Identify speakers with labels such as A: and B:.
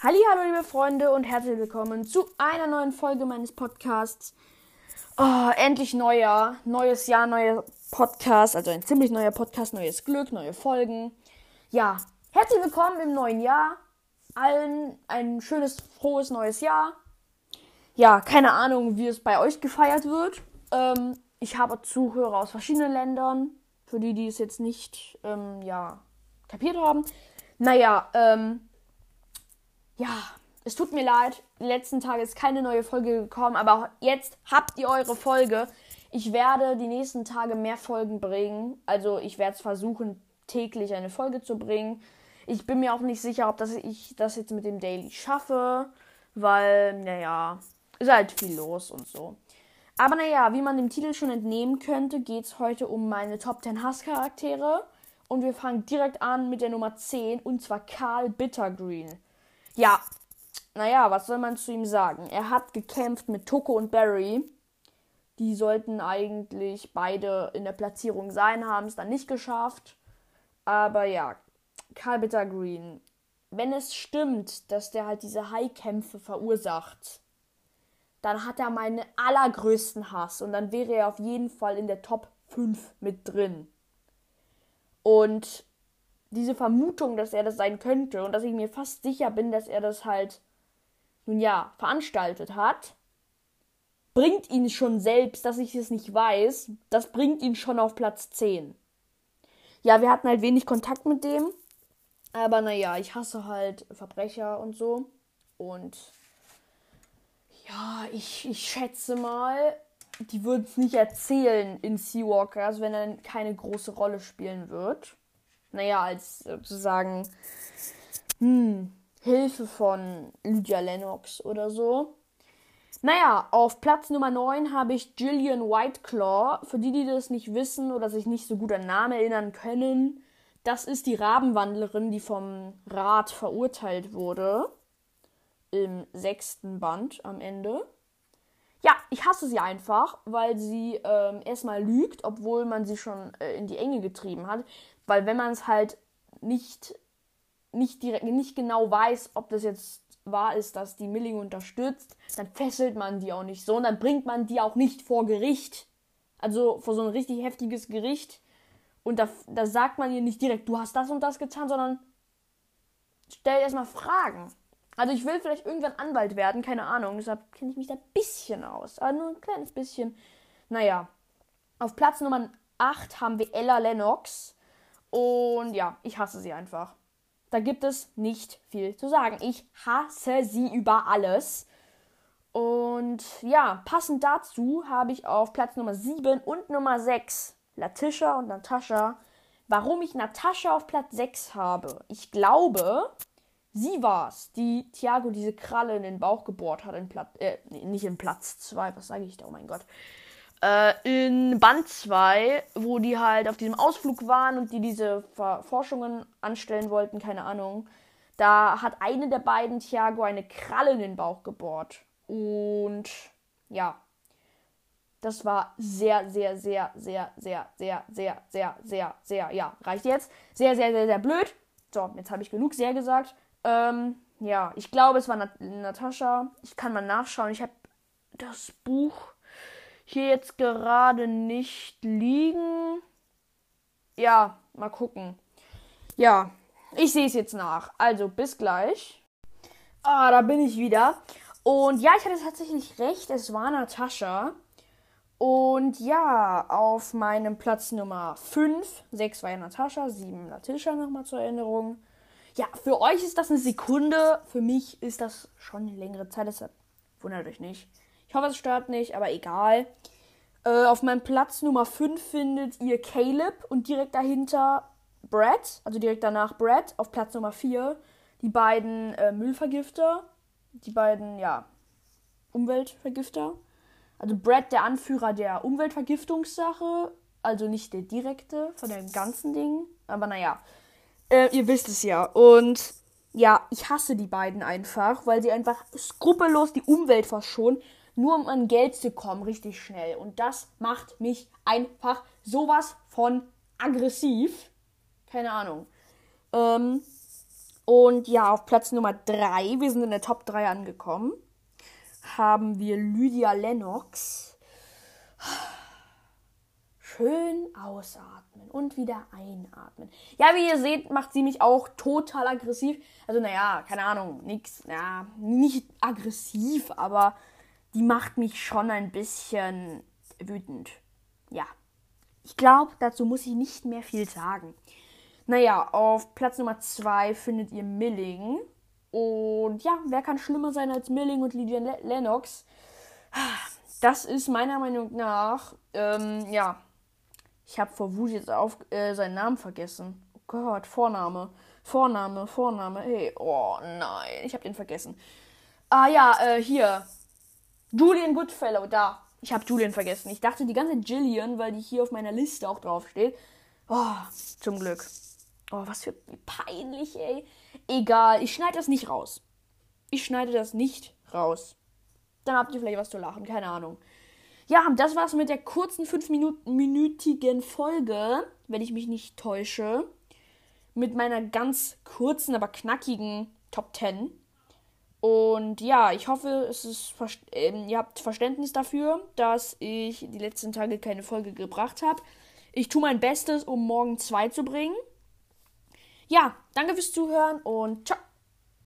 A: Hallo, liebe Freunde und herzlich willkommen zu einer neuen Folge meines Podcasts. Oh, endlich Neujahr, neues Jahr, neuer Podcast, also ein ziemlich neuer Podcast, neues Glück, neue Folgen. Ja, herzlich willkommen im neuen Jahr. Allen ein schönes, frohes neues Jahr. Ja, keine Ahnung, wie es bei euch gefeiert wird. Ähm, ich habe Zuhörer aus verschiedenen Ländern, für die, die es jetzt nicht, ähm, ja, kapiert haben. Naja, ähm, ja, es tut mir leid, die letzten Tage ist keine neue Folge gekommen, aber jetzt habt ihr eure Folge. Ich werde die nächsten Tage mehr Folgen bringen. Also ich werde es versuchen, täglich eine Folge zu bringen. Ich bin mir auch nicht sicher, ob das ich das jetzt mit dem Daily schaffe, weil, naja, ist halt viel los und so. Aber naja, wie man dem Titel schon entnehmen könnte, geht es heute um meine Top 10 Hasscharaktere. Und wir fangen direkt an mit der Nummer 10, und zwar Karl Bittergreen. Ja, naja, was soll man zu ihm sagen? Er hat gekämpft mit Toko und Barry. Die sollten eigentlich beide in der Platzierung sein, haben es dann nicht geschafft. Aber ja, Karl Bittergreen. Wenn es stimmt, dass der halt diese High-Kämpfe verursacht, dann hat er meinen allergrößten Hass und dann wäre er auf jeden Fall in der Top 5 mit drin. Und diese Vermutung, dass er das sein könnte und dass ich mir fast sicher bin, dass er das halt, nun ja, veranstaltet hat, bringt ihn schon selbst, dass ich es nicht weiß, das bringt ihn schon auf Platz 10. Ja, wir hatten halt wenig Kontakt mit dem, aber naja, ich hasse halt Verbrecher und so. Und ja, ich, ich schätze mal, die würden es nicht erzählen in Seawalkers, wenn er keine große Rolle spielen wird naja, als sozusagen hm, Hilfe von Lydia Lennox oder so. Naja, auf Platz Nummer 9 habe ich Gillian Whiteclaw. Für die, die das nicht wissen oder sich nicht so gut an Namen erinnern können, das ist die Rabenwandlerin, die vom Rat verurteilt wurde. Im sechsten Band am Ende. Ja, ich hasse sie einfach, weil sie ähm, erstmal lügt, obwohl man sie schon äh, in die Enge getrieben hat. Weil wenn man es halt nicht, nicht direkt, nicht genau weiß, ob das jetzt wahr ist, dass die Milling unterstützt, dann fesselt man die auch nicht so und dann bringt man die auch nicht vor Gericht. Also vor so ein richtig heftiges Gericht. Und da, da sagt man ihr nicht direkt, du hast das und das getan, sondern stell erstmal Fragen. Also ich will vielleicht irgendwann Anwalt werden, keine Ahnung. Deshalb kenne ich mich da ein bisschen aus. Aber nur ein kleines bisschen. Naja. Auf Platz Nummer 8 haben wir Ella Lennox. Und ja, ich hasse sie einfach. Da gibt es nicht viel zu sagen. Ich hasse sie über alles. Und ja, passend dazu habe ich auf Platz Nummer 7 und Nummer 6 Latisha und Natascha. Warum ich Natascha auf Platz 6 habe? Ich glaube, sie war es, die Thiago diese Kralle in den Bauch gebohrt hat. In Platz, äh, nicht in Platz 2, was sage ich da? Oh mein Gott äh, in Band 2, wo die halt auf diesem Ausflug waren und die diese Forschungen anstellen wollten, keine Ahnung. Da hat eine der beiden Thiago eine Kralle in den Bauch gebohrt. Und ja, das war sehr, sehr, sehr, sehr, sehr, sehr, sehr, sehr, sehr, sehr, ja, reicht jetzt. Sehr, sehr, sehr, sehr blöd. So, jetzt habe ich genug sehr gesagt. Ähm, ja, ich glaube, es war Nat Natascha. Ich kann mal nachschauen. Ich habe das Buch hier jetzt gerade nicht liegen. Ja, mal gucken. Ja, ich sehe es jetzt nach. Also, bis gleich. Ah, da bin ich wieder. Und ja, ich hatte tatsächlich recht. Es war Natascha. Und ja, auf meinem Platz Nummer 5, 6 war ja Natascha, 7 Natascha nochmal zur Erinnerung. Ja, für euch ist das eine Sekunde, für mich ist das schon eine längere Zeit, deshalb wundert euch nicht. Ich hoffe, es stört nicht, aber egal. Äh, auf meinem Platz Nummer 5 findet ihr Caleb und direkt dahinter Brad, also direkt danach Brad auf Platz Nummer 4. Die beiden äh, Müllvergifter, die beiden, ja, Umweltvergifter. Also Brad, der Anführer der Umweltvergiftungssache, also nicht der direkte von dem ganzen Ding, aber naja, äh, ihr wisst es ja. Und ja, ich hasse die beiden einfach, weil sie einfach skrupellos die Umwelt verschonen nur um an Geld zu kommen, richtig schnell. Und das macht mich einfach sowas von aggressiv. Keine Ahnung. Ähm, Und ja, auf Platz Nummer 3, wir sind in der Top 3 angekommen, haben wir Lydia Lennox. Schön ausatmen und wieder einatmen. Ja, wie ihr seht, macht sie mich auch total aggressiv. Also, naja, keine Ahnung, nix, ja, nicht aggressiv, aber die macht mich schon ein bisschen wütend. Ja. Ich glaube, dazu muss ich nicht mehr viel sagen. Naja, auf Platz Nummer 2 findet ihr Milling. Und ja, wer kann schlimmer sein als Milling und Lydia Lennox? Das ist meiner Meinung nach, ähm, ja. Ich habe vor Wut jetzt auf äh, seinen Namen vergessen. Oh Gott, Vorname. Vorname, Vorname. Hey, oh nein, ich habe den vergessen. Ah ja, äh, hier. Julian Goodfellow, da. Ich habe Julian vergessen. Ich dachte die ganze Jillian, weil die hier auf meiner Liste auch draufsteht. Oh, zum Glück. Oh, was für peinlich, ey. Egal, ich schneide das nicht raus. Ich schneide das nicht raus. Dann habt ihr vielleicht was zu lachen, keine Ahnung. Ja, das war's mit der kurzen 5-minütigen Folge, wenn ich mich nicht täusche. Mit meiner ganz kurzen, aber knackigen Top 10. Und ja, ich hoffe, es ist, äh, ihr habt Verständnis dafür, dass ich die letzten Tage keine Folge gebracht habe. Ich tue mein Bestes, um morgen zwei zu bringen. Ja, danke fürs Zuhören und ciao.